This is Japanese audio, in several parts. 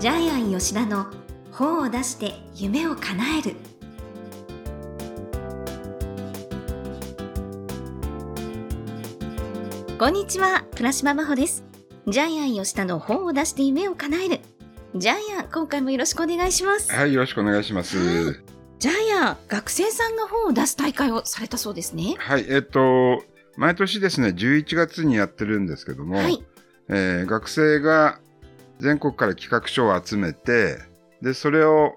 ジャイアン吉田の本を出して夢を叶える。こんにちは倉島真帆です。ジャイアン吉田の本を出して夢を叶える。ジャイアン今回もよろしくお願いします。はい、よろしくお願いします。はい。ジャイアン学生さんが本を出す大会をされたそうですね。はい、えっと、毎年ですね、11月にやってるんですけども、はい。えー学生が全国から企画書を集めて、で、それを、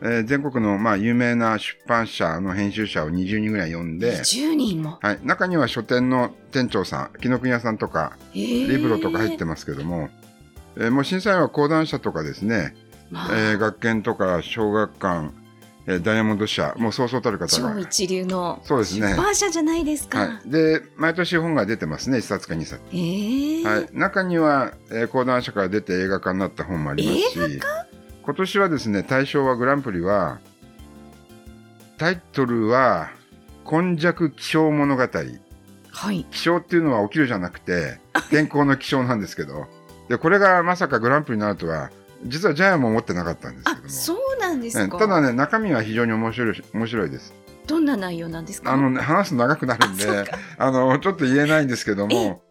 えー全国の、まあ、有名な出版社の編集者を20人ぐらい呼んで、10人も、はい、中には書店の店長さん、紀ノ国屋さんとか、リリブロとか入ってますけども、えーもう審査員は講談社とかですね、まあ。えー学研とか小学館、えーダイヤモンド社、もうそうそうたる方が超。一流のそうですね社じゃないですか。はい。で、毎年本が出てますね、1冊か2冊。ええはい。中には、えー講談社から出て映画化になった本もありますし、今年はですね、大賞はグランプリは、タイトルは、今弱気象物語。はい。気象っていうのは起きるじゃなくて、天候の気象なんですけど、で、これがまさかグランプリになるとは、実はジャイアンも思ってなかったんですけあど、も。そうなんですか？えただね、中身は非常に面白い、面白いです。どんな内容なんですか？あのね、話すと長くなるんで、あの、ちょっと言えないんですけども、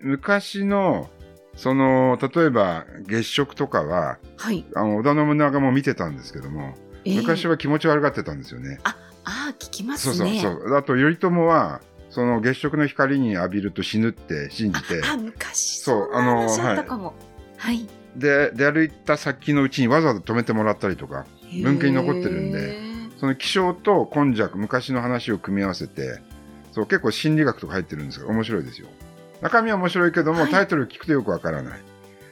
昔の、その、例えば月食とかは、はい。あの、織田信長も見てたんですけども、昔は。は気持ち悪がってたんですよね。ああ、聞きまそうすね。そうそう。あと、頼朝は、その月食の光に浴びると死ぬって信じて、あ、あ昔。そうあったかも。はい。で、出歩いた先のうちにわざわざ止めてもらったりとか、文献に残ってるんでその気象と今弱、昔の話を組み合わせて、そう、結構心理学とか入ってるんですが、面白いですよ。中身は面白いけども、はいタイトル聞くとよくわからない。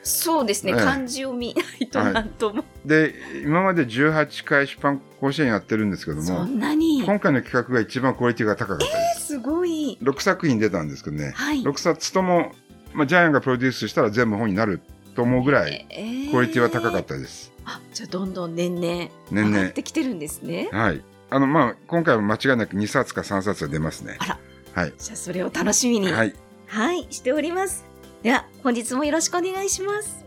そうですね。ええ漢字を見ないとはいなんとも。で、今まで18回出版甲子園やってるんですけどそも、んなに。今回の企画が一番クオリティが高かったです。すごい。6作品出たんですけどね、はい。6冊とも、まあ、ジャイアンがプロデュースしたら全部本になると思うぐらい、えークオリティは高かったです。あ、じゃあどんどん年々年上が々ってきてるんですね。はい。あの、まあ、今回は間違いなく2冊か3冊は出ますね。あら。はい。じゃあそれを楽しみに。はい。はい、しております。では、本日もよろしくお願いします。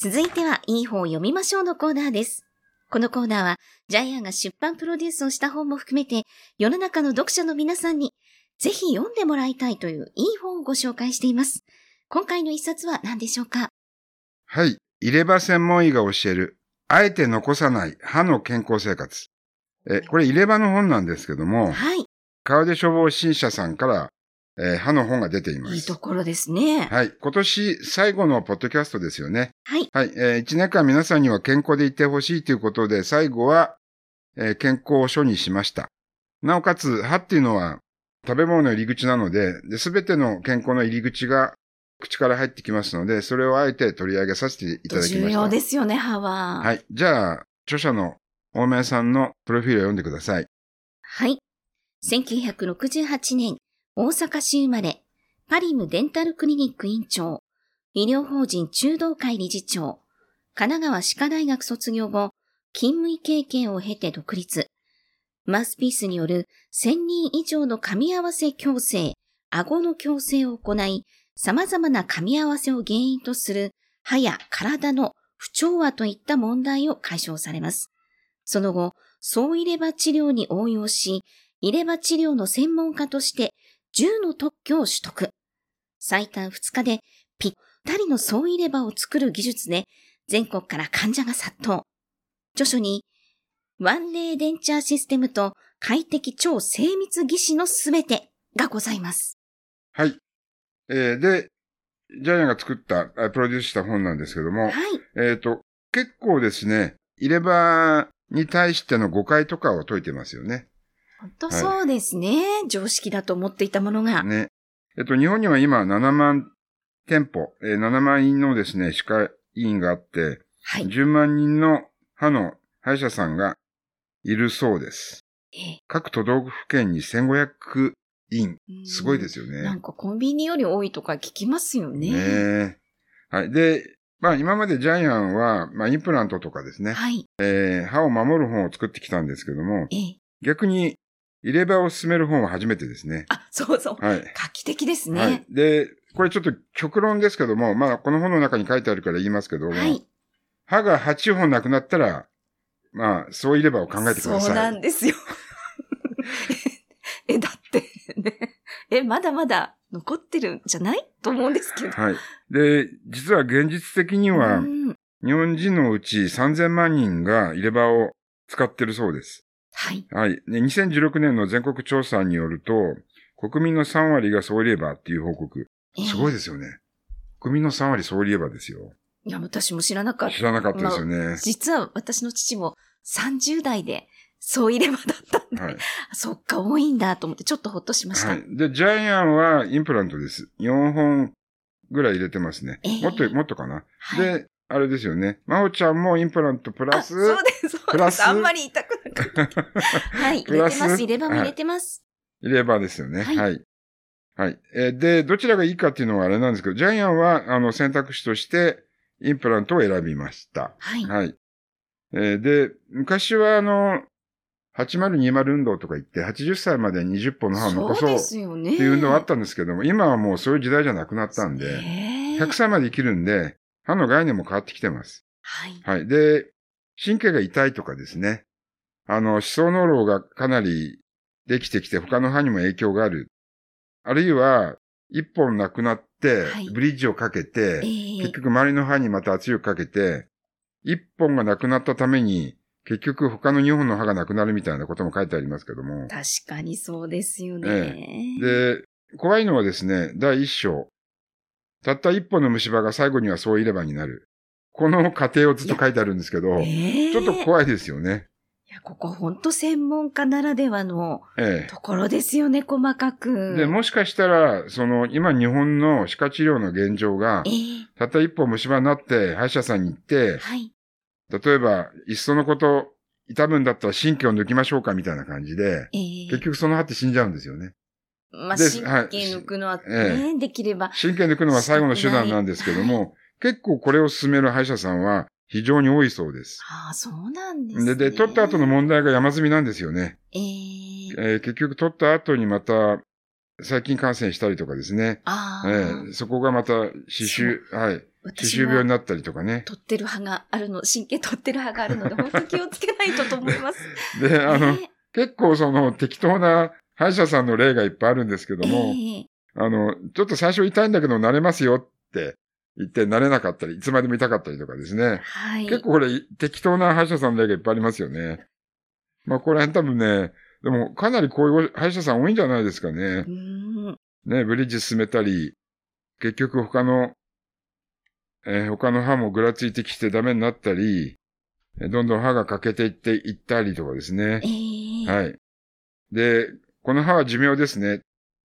続いては、いい本を読みましょうのコーナーです。このコーナーは、ジャイアンが出版プロデュースをした本も含めて、世の中の読者の皆さんに、ぜひ読んでもらいたいといういい本をご紹介しています。今回の一冊は何でしょうか？はい。入れ歯専門医が教える、あえて残さない歯の健康生活。え、これ入れ歯の本なんですけども、はい、川出処方新社さんから、えー歯の本が出ています。いいところですね。はい。今年最後のポッドキャストですよね。はい、はい。えー、1年間皆さんには健康でいてほしいということで、最後は、えー健康書にしました。なおかつ、歯っていうのは食べ物の入り口なので、で、すべての健康の入り口が口から入ってきますので、それをあえて取り上げさせていただきました。重要ですよね、歯は。はい。じゃあ、著者の大前さんのプロフィールを読んでください。はい。1968年、大阪市生まれ、パリムデンタルクリニック院長、医療法人中道会理事長、神奈川歯科大学卒業後、勤務医経験を経て独立。マウスピースによる1000人以上の噛み合わせ矯正、顎の矯正を行い、様々な噛み合わせを原因とする歯や体の不調和といった問題を解消されます。その後、総入れ歯治療に応用し、入れ歯治療の専門家として10の特許を取得。最短2日でぴったりの総入れ歯を作る技術で全国から患者が殺到。著書に、ワンレーデンチャーシステムと快適超精密技師のすべてがございます。はい。えーで、ジャイアンが作った、あプロデュースした本なんですけども、はい。えっ、と、結構ですね、入れ歯に対しての誤解とかを解いてますよね。本当そうですね。常識だと思っていたものが。ね。えっと、日本には今7万店舗、えー7万人のですね、歯科医院があって、はい。10万人の歯の歯医者さんがいるそうです。ええ各都道府県に1500院。すごいですよね。なんかコンビニより多いとか聞きますよね。ねえはい。で、まあ今までジャイアンは、まあインプラントとかですね、はい。えー歯を守る本を作ってきたんですけども、ええ。逆に入れ歯を進める本は初めてですね。あ、そうそう。はい。画期的ですね。はい。で、これちょっと極論ですけども、まあ、この本の中に書いてあるから言いますけども、はい。歯が8本なくなったら、まあ、そういればを考えてください。そうなんですよ。え、だってね、え、まだまだ残ってるんじゃないと思うんですけど。はい。で、実は現実的にはう、ん日本人のうち3000万人が入れ歯を使ってるそうです。はい。はい。で、2016年の全国調査によると、国民の3割が総入れ歯っていう報告。すごいい。ですよね。国民の3割総入れ歯ですよ。いや、私も知らなかった。知らなかったですよね。実は私の父も30代で、そう入れ歯だったんで、はい。あそっか、多いんだと思って、ちょっとほっとしました。はい。で、ジャイアンはインプラントです。4本ぐらい入れてますね。えーもっと、もっとかな。はいで、あれですよね。まほちゃんもインプラントプラあ、ス、そうです、そうです。プラス？あんまり痛くなかった。はい、入れてます。入れ歯も入れてます。入れ歯ですよね。はいはい。はい。えーで、どちらがいいかっていうのはあれなんですけど、ジャイアンは、あの、選択肢として、インプラントを選びました。はい。はい。えーで、昔はあの、8020運動とか言って、80歳まで20本の歯を残そうっ。ていう運動があったんですけども、今はもうそういう時代じゃなくなったんで、えー100歳まで生きるんで、歯の概念も変わってきてます。はい。はい。で、神経が痛いとかですね。あの、思想脳炉がかなりできてきて、他の歯にも影響がある。あるいは、一本なくなってはい、ブリッジをかけて、えー結局周りの歯にまた圧力かけて、一本がなくなったために、結局他の二本の歯がなくなるみたいなことも書いてありますけども。確かにそうですよね。で、怖いのはですね、第一章。たった一本の虫歯が最後にはそういればになる。この過程をずっと書いてあるんですけど、えーちょっと怖いですよね。いや、ここ本当専門家ならではのえところですよね、細かえ。く。で、もしかしたら、その、今日本の歯科治療の現状がえ、ーたった一本虫歯になって、歯医者さんに行って、はい。例えば、いっそのこと、痛むんだったら神経を抜きましょうかみたいな感じで、えー結局その歯って死んじゃうんですよね。まあ、で神はい経抜くのはえね、できれば。神経抜くのは最後の手段なんですけども、結構これを進める歯医者さんは非常に多いそうです。ああ、そうなんですね。で、で、取った後の問題が山積みなんですよね。えー、えー結局取った後にまた、細菌感染したりとかですね。ああ、えーそこがまた、歯周、はい。歯私周病にもなったりとかね。取ってる歯があるの、神経取ってる歯があるので、本当気をつけないとと思います。で、あの、ね結構その適当な歯医者さんの例がいっぱいあるんですけども、ええあの、ちょっと最初痛いんだけど慣れますよって言って慣れなかったり、いつまでも痛かったりとかですね。はい。結構これ適当な歯医者さんの例がいっぱいありますよね。まあこれ多分ね、でもかなりこういう歯医者さん多いんじゃないですかね。ね、ブリッジ進めたり、結局他の、えー他の歯もぐらついてきてダメになったり、えーどんどん歯が欠けていっていったりとかですねえ。えはい。で、この歯は寿命ですね。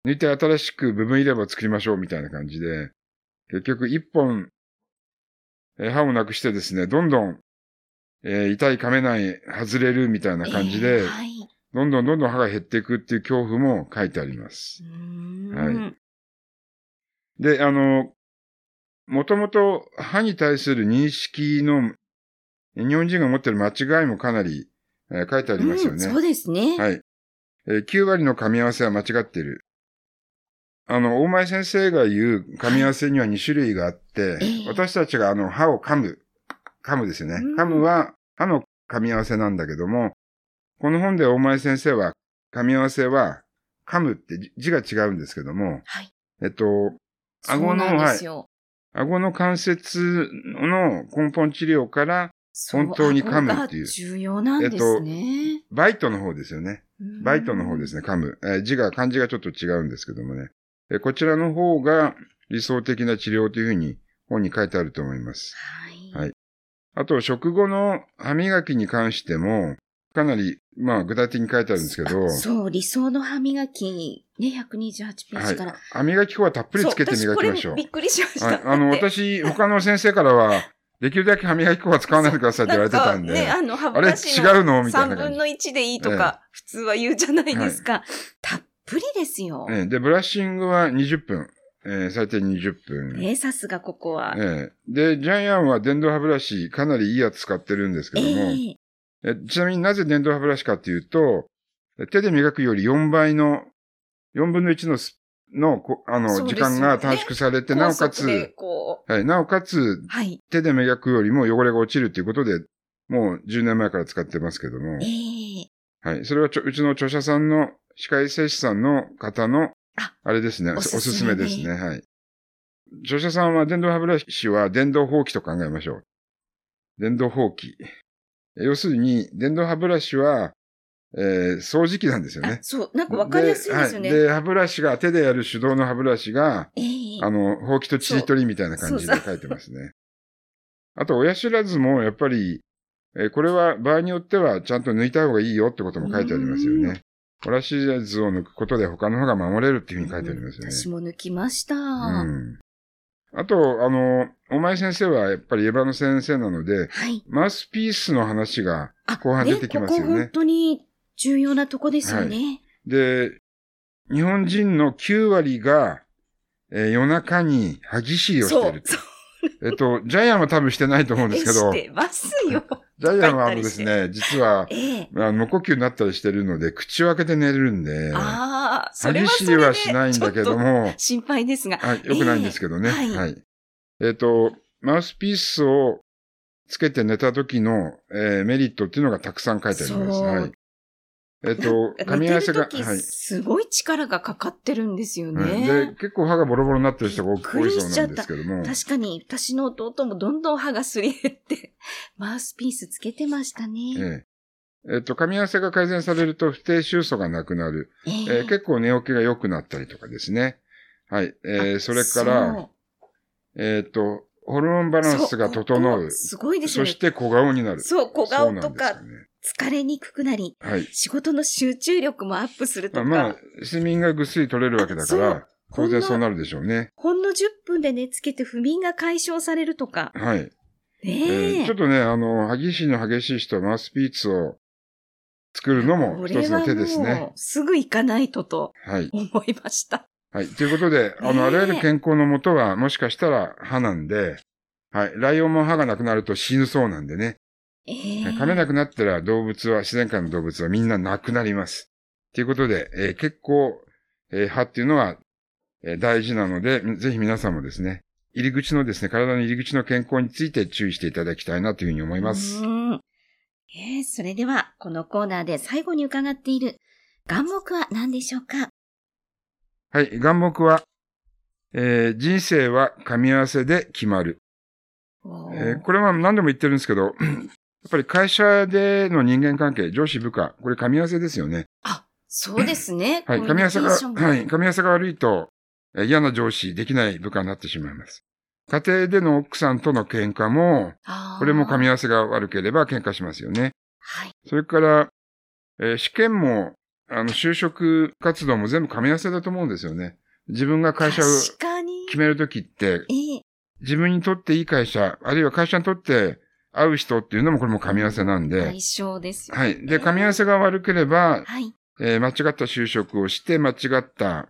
抜いて新しく部分入れ歯を作りましょうみたいな感じで、結局一本、えー歯をなくしてですね、どんどん、えー痛い噛めない、外れるみたいな感じで、ええはい。どんどんどんどん歯が減っていくっていう恐怖も書いてありますはで、あの、もともと歯に対する認識の、日本人が持ってる間違いもかなり、えー書いてありますよね。うんそうですね。はい。えー9割の噛み合わせは間違っている。あの、大前先生が言う噛み合わせには2種類があって、ええ私たちがあの、歯を噛む。噛むですよねうん。噛むは歯の噛み合わせなんだけども、この本で大前先生は、噛み合わせは、噛むって字字が違うんですけども、はい。えっと、顎のそうなんですよ。顎の関節の根本治療から、本当に噛むっていう重要なんですね。バイトの方ですよね。バイトの方ですね。ね、噛む。えー字が、漢字がちょっと違うんですけどもね。えーこちらの方が理想的な治療というふうに本に書いてあると思います。はい。はいあと、食後の歯磨きに関しても、かなり、まあ、具体的に書いてあるんですけど、あそう、理想の歯磨き、ね、128ペーはいジから。。歯磨き粉はたっぷりつけて磨きましょうそうび。っくりしました。はい。あの、私、他の先生からは、できるだけ歯磨き粉は使わないでくださいって言われてたんで、なんかね、あの、歯あれブラシ違うの？みたいな3感じ分の1でいいとか、普通は言うじゃないですか。たっぷりですよ。えーで、ブラッシングは20分。えー最低20分。ね、さすがここは。ええで、ジャイアンは電動歯ブラシかなりいいやつ使ってるんですけども、えええちなみになぜ電動歯ブラシかっていうと、手で磨くより4倍の、4分の1のスの、こあの、時間が短縮されて、なおかつ、こはい、なおかつ、う。はい。手で磨くよりも汚れが落ちるということで、もう10年前から使ってますけどもえ、えはい。それはちょうちの著者さんの、歯科衛生士さんの方のあ、あれですね、おおすすすめですめですね、はい。著者さんは電動歯ブラシは電動放棄と考えましょう。電動放棄。要するに、電動歯ブラシは、えー掃除機なんですよね。あそう、なんかわかりやすいですよね。はい、で、歯ブラシが、手でやる手動の歯ブラシが、ええあの、ほうきとちりとりみたいな感じで書いてますね。あと、親知らずも、やっぱり、えーこれは場合によってはちゃんと抜いた方がいいよってことも書いてありますようんね。親知らずを抜くことで他の歯が守れるっていうふうに書いてありますよね。私も抜きました。うん。あと、あの、お前先生はやっぱりエヴァの先生なので、はい。マウスピースの話があ、後半出てきますよねここ本当に重要なとこですよね。で、日本人の9割が、えー夜中に歯ぎしりをしてる。。えっと、ジャイアンは多分してないと思うんですけど、ジしてますよ。ャイアンはあのですね、実は、ええあの無呼吸になったりしてるので、口を開けて寝れるんで、ああ、そ歯れはぎしりはしないんだけども、心配ですが。はい、よくないんですけどね。ええは。はいいえっ、と、マウスピースをつけて寝た時の、えーメリットっていうのがたくさん書いてあります。はい。えっ、と、噛み合わせが、はい。すごい力がかかってるんですよはいね。で、結構歯がボロボロになってる人が多いそうなんですけども。確かに、私の弟もどんどん歯がすり減って、マウスピースつけてましたね。えええっ、と、噛み合わせが改善されると不定収素がなくなる。えええー結構寝起きが良くなったりとかですね。はい。えーあそれから、えっ、と、ホルモンバランスが整う。すごいですよね。そして小顔になる。そう、小顔とか疲れにくくなり、はい。仕事の集中力もアップするとか、まあ、まあ、睡眠がぐっすり取れるわけだから、当然そうなるでしょうね。ほんの10分で寝つけて不眠が解消されるとか。はい。ねええ。ーちょっとね、あの、歯ぎしりの激しい人はマウスピースを作るのも一つの手ですもね。うすぐ行かないととはい。思いました。はい。ということで、あの、あらゆる健康のもとは、もしかしたら歯なんで、はい。ライオンも歯がなくなると死ぬそうなんでね。ええ噛めなくなったら動物は、自然界の動物はみんななくなります。ということで、えー結構、えー歯っていうのは、えー大事なので、ぜひ皆さんもですね、入り口のですね、体の入り口の健康について注意していただきたいなというふうに思います。うんえーそれでは、このコーナーで最後に伺っている願目は何でしょうか？はい。願目は、えー人生は噛み合わせで決まる。えーこれは何度も言ってるんですけど、やっぱり会社での人間関係、上司部下、これ噛み合わせですよね。あ、そうですね。はい。噛み合わせが、はい。噛み合わせが悪いと、えー嫌な上司、できない部下になってしまいます。家庭での奥さんとの喧嘩も、これも噛み合わわせが悪ければ喧嘩しますよね。はい。それから、えー試験も、あの、就職活動も全部噛み合わせだと思うんですよね。自分が会社を。決めるときって、ええ自分にとっていい会社、あるいは会社にとって合う人っていうのもこれも噛み合わせなんで、相性ですよ。はい。で、噛み合わせが悪ければ、はい。えー間違った就職をして、間違った、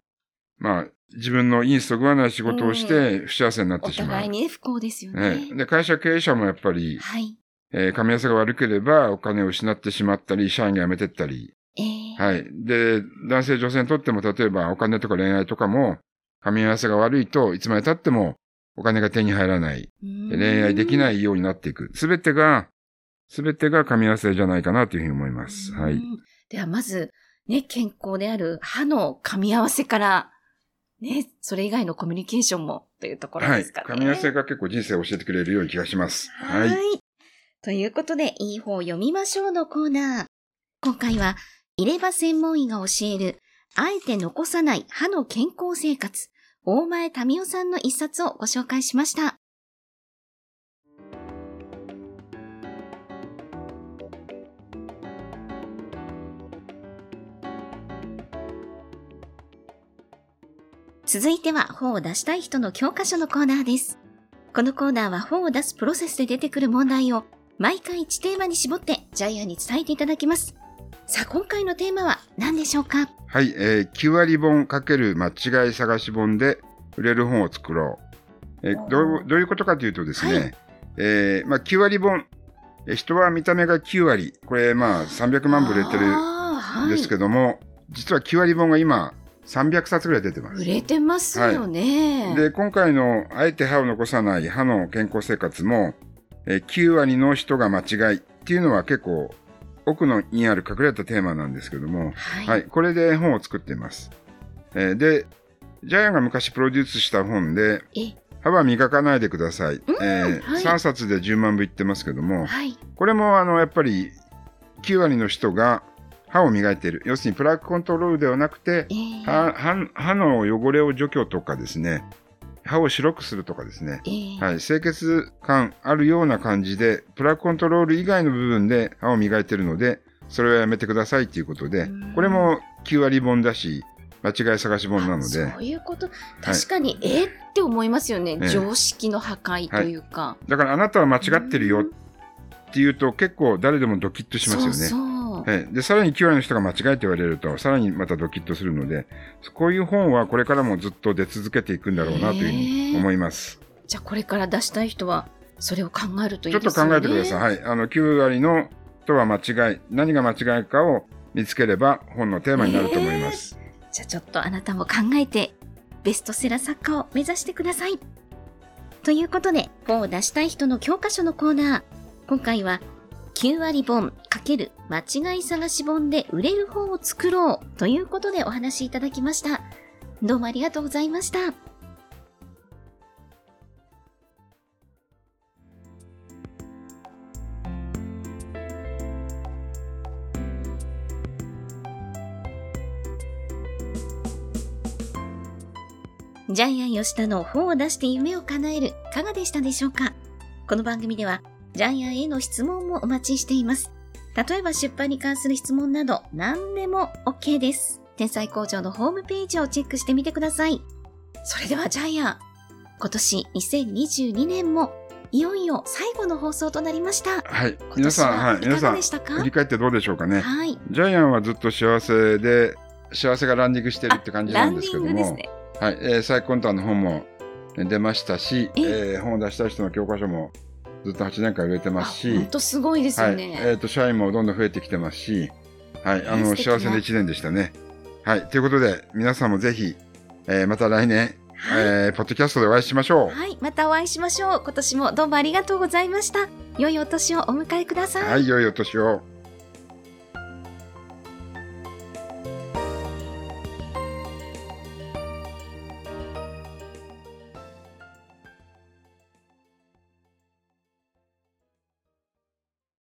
まあ、自分のインスト食わない仕事をして、不幸せになっおてしまう。互いにね、不幸ですよえね。えで、会社経営者もやっぱり、はい。えー噛み合わせが悪ければ、お金を失ってしまったり、社員が辞めてったり。ええはい。で、男性女性にとっても、例えばお金とか恋愛とかも、噛み合わせが悪いといつまで経ってもお金が手に入らない。恋愛できないいようになっていく。すべてが、すべてが噛み合わせじゃないかなというふうに思います。はい。うん。では、まず、ね、健康である歯の噛み合わせから、ね、それ以外のコミュニケーションもというところはい。ですかね。噛み合わせが結構人生を教えてくれるような気がします。は。はいい。ということで、いい方読みましょうのコーナー。今回は、入れ歯専門医が教える、あえて残さない歯の健康生活、大前民夫さんの一冊をご紹介しました。続いては本を出したい人の教科書のコーナーです。このコーナーは本を出すプロセスで出てくる問題を毎回1テーマに絞ってジャイアンに伝えていただきます。さあ、今回のテーマは何でしょうか？はい。えー、9割本×間違い探し本で売れる本を作ろう。えーどうどういうことかというとですね、はいえーまあ、9割本、えー人は見た目が9割。これ、まあ、300万部売れてるあーはい。ですけども、実は9割本が今300冊ぐらい出てます売。れてますよね。で、今回のあえて歯を残さない歯の健康生活も、えー9割の人が間違いっていうのは結構奥のにある隠れたテーマなんですけども、はい。はい、これで本を作っています。えーで、ジャイアンが昔プロデュースした本で、え、歯は磨かないでください。えーはい3冊で10万部いってますけども、はい。これもあのやっぱり9割の人が歯を磨いている。要するにプラークコントロールではなくて、えー歯の汚れを除去とかですね、歯を白くするとかですね、えーはい、清潔感あるような感じで、プラークコントロール以外の部分で歯を磨いているので、それはやめてくださいということでうん、これも9割本だし、間違い探し本なのであ、そういうこと。確かに、えーって思いますよね。ええ常識の破壊というか。だからあなたは間違ってるよっていうと結構誰でもドキッとしますよね。そうそう。はい、でさらに9割の人が間違えて言われるとさらにまたドキッとするのでこういう本はこれからもずっと出続けていくんだろうなというふうに思います。じゃあこれから出したい人は、それを考えるといちょっといですよね。考えてください。はい、あの9割の人は間違い何が間違いかを見つければ本のテーマになると思います。じゃあちょっとあなたも考えて、ベストセラー作家を目指してください。ということで、本を出したい人の教科書のコーナー。今回は、9割本×間違い探し本で売れる本を作ろうということでお話いただきました。どうもありがとうございました。ジャイアン吉田の本を出して夢を叶える、いかがでしたでしょうか？この番組では、ジャイアンへの質問もお待ちしています。例えば出版に関する質問など、何でも OK です。天才工場のホームページをチェックしてみてください。それではジャイアン、今年2022年も、いよいよ最後の放送となりました。はい、今皆さん、年ははい、皆さん振り返ってどうでしょうかね。はい。ジャイアンはずっと幸せで幸せがランディングしてるって感じなんですけども、ね。はい、えー、サイコンタの本もえー出ましたし、ええー本を出したい人の教科書もずっと8年間売れてますし、本当すごいですはい、よね。えっ、と、社員もどんどん増えてきてますし、はい、あの、幸せな1年でしたね。はい、ということで、皆さんもぜひ、えーまた来年、はい。えーポッドキャストでお会いしましょう。はい。またお会いしましょう。今年もどうもありがとうございました。良いお年をお迎えください。はい、良いお年を。